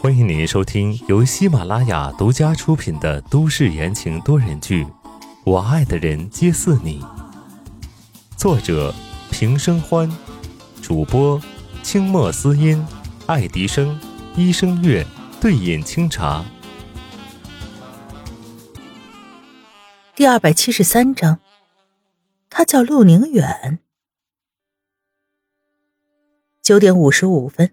欢迎您收听由喜马拉雅独家出品的都市言情多人剧《我爱的人皆似你》，作者平生欢，主播清墨思音、爱迪生、一生月、对饮清茶。第二百七十三章，他叫陆宁远。九点五十五分，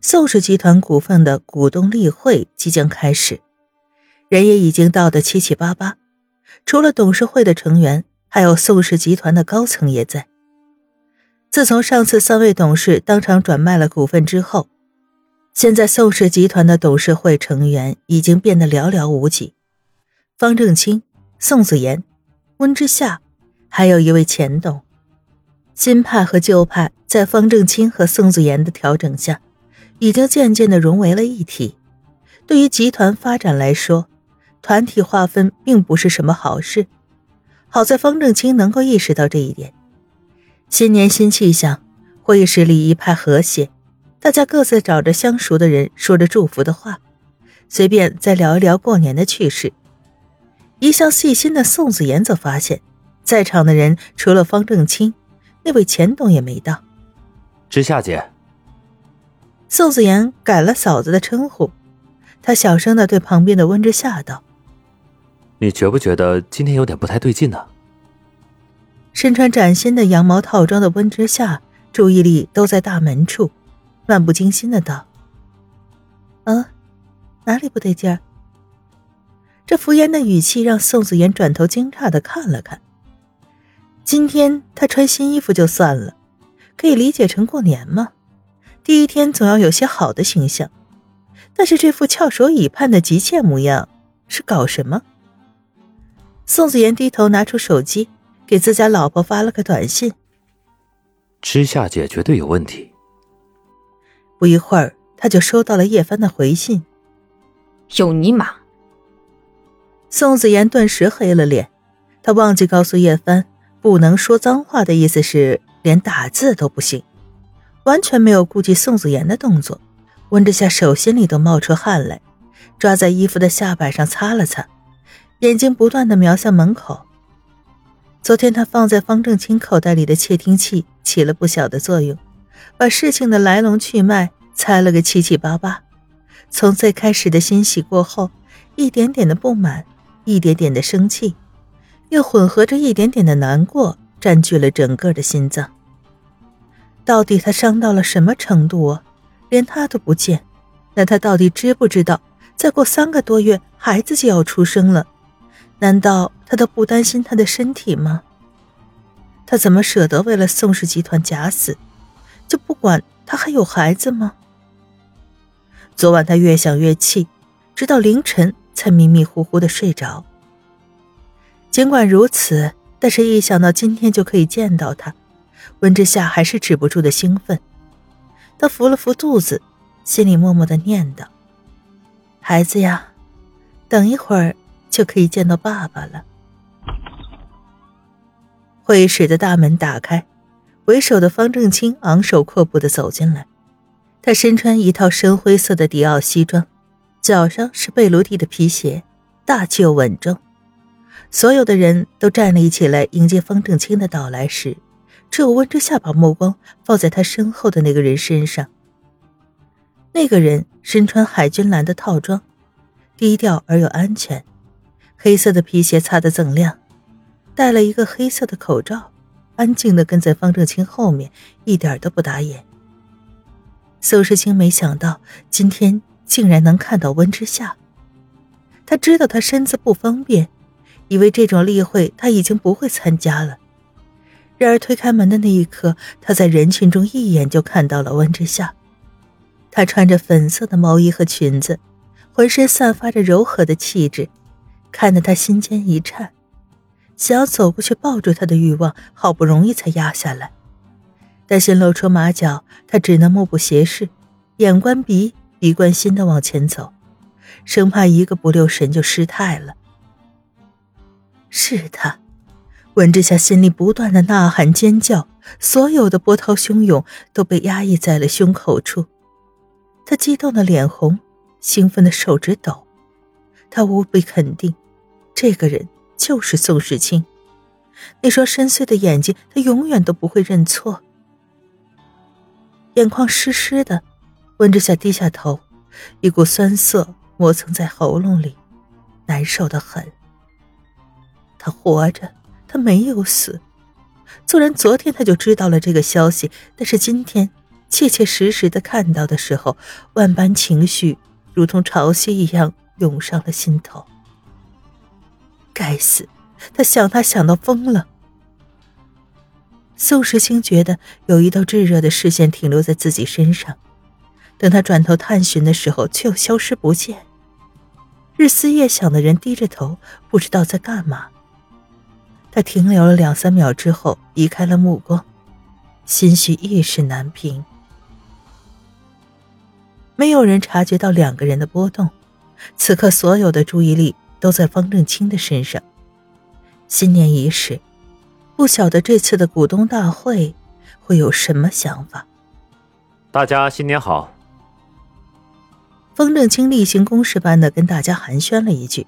宋氏集团股份的股东例会即将开始，人也已经到得七七八八。除了董事会的成员，还有宋氏集团的高层也在。自从上次三位董事当场转卖了股份之后，现在宋氏集团的董事会成员已经变得寥寥无几。方正清、宋子妍、温之夏，还有一位前董。新派和旧派在方正清和宋子妍的调整下，已经渐渐的融为了一体。对于集团发展来说，团体划分并不是什么好事。好在方正清能够意识到这一点。新年新气象，会议室里一派和谐，大家各自找着相熟的人说着祝福的话，随便再聊一聊过年的趣事。一向细心的宋子妍则发现，在场的人除了方正清。那位钱董也没到，知夏姐。宋子妍改了嫂子的称呼，她小声的对旁边的温之夏道：“你觉不觉得今天有点不太对劲呢？”身穿崭新的羊毛套装的温之夏，注意力都在大门处，漫不经心的道：“啊，哪里不对劲儿？”这敷衍的语气让宋子妍转头惊诧的看了看。今天她穿新衣服就算了，可以理解成过年吗？第一天总要有些好的形象，但是这副翘首以盼的急切模样是搞什么？宋子妍低头拿出手机，给自家老婆发了个短信：“知夏姐绝对有问题。”不一会儿，他就收到了叶帆的回信：“有尼玛！”宋子妍顿时黑了脸，他忘记告诉叶帆。不能说脏话的意思是连打字都不行，完全没有顾及宋子妍的动作。温之夏手心里都冒出汗来，抓在衣服的下摆上擦了擦，眼睛不断的瞄向门口。昨天他放在方正清口袋里的窃听器起了不小的作用，把事情的来龙去脉猜了个七七八八。从最开始的欣喜过后，一点点的不满，一点点的生气。又混合着一点点的难过，占据了整个的心脏。到底他伤到了什么程度啊？连他都不见，那他到底知不知道，再过三个多月孩子就要出生了？难道他都不担心他的身体吗？他怎么舍得为了宋氏集团假死，就不管他还有孩子吗？昨晚他越想越气，直到凌晨才迷迷糊糊的睡着。尽管如此，但是一想到今天就可以见到他，温之夏还是止不住的兴奋。他扶了扶肚子，心里默默的念叨：“孩子呀，等一会儿就可以见到爸爸了。”会议室的大门打开，为首的方正清昂首阔步的走进来。他身穿一套深灰色的迪奥西装，脚上是贝卢蒂的皮鞋，大气又稳重。所有的人都站立起来迎接方正清的到来时，只有温之夏把目光放在他身后的那个人身上。那个人身穿海军蓝的套装，低调而又安全，黑色的皮鞋擦得锃亮，戴了一个黑色的口罩，安静的跟在方正清后面，一点都不打眼。宋时清没想到今天竟然能看到温之夏，他知道他身子不方便。以为这种例会他已经不会参加了，然而推开门的那一刻，他在人群中一眼就看到了温之夏。她穿着粉色的毛衣和裙子，浑身散发着柔和的气质，看得他心尖一颤，想要走过去抱住她的欲望好不容易才压下来，但心露出马脚，他只能目不斜视，眼观鼻，鼻观心的往前走，生怕一个不留神就失态了。是他，温之夏心里不断的呐喊尖叫，所有的波涛汹涌都被压抑在了胸口处。他激动的脸红，兴奋的手指抖。他无比肯定，这个人就是宋时清。那双深邃的眼睛，他永远都不会认错。眼眶湿湿的，温之夏低下头，一股酸涩磨蹭在喉咙里，难受的很。他活着，他没有死。纵然昨天他就知道了这个消息，但是今天切切实实的看到的时候，万般情绪如同潮汐一样涌上了心头。该死，他想他想到疯了。宋时清觉得有一道炙热的视线停留在自己身上，等他转头探寻的时候，却又消失不见。日思夜想的人低着头，不知道在干嘛。他停留了两三秒之后，移开了目光，心绪一时难平。没有人察觉到两个人的波动，此刻所有的注意力都在方正清的身上。新年伊始，不晓得这次的股东大会会有什么想法。大家新年好。方正清例行公事般的跟大家寒暄了一句，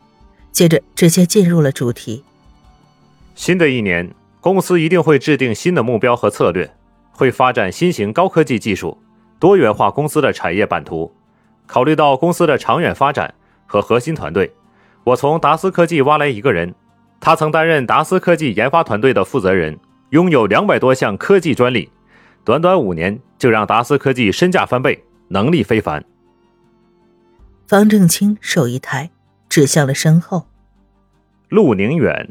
接着直接进入了主题。新的一年，公司一定会制定新的目标和策略，会发展新型高科技技术，多元化公司的产业版图。考虑到公司的长远发展和核心团队，我从达斯科技挖来一个人，他曾担任达斯科技研发团队的负责人，拥有两百多项科技专利，短短五年就让达斯科技身价翻倍，能力非凡。方正清手一抬，指向了身后，陆宁远。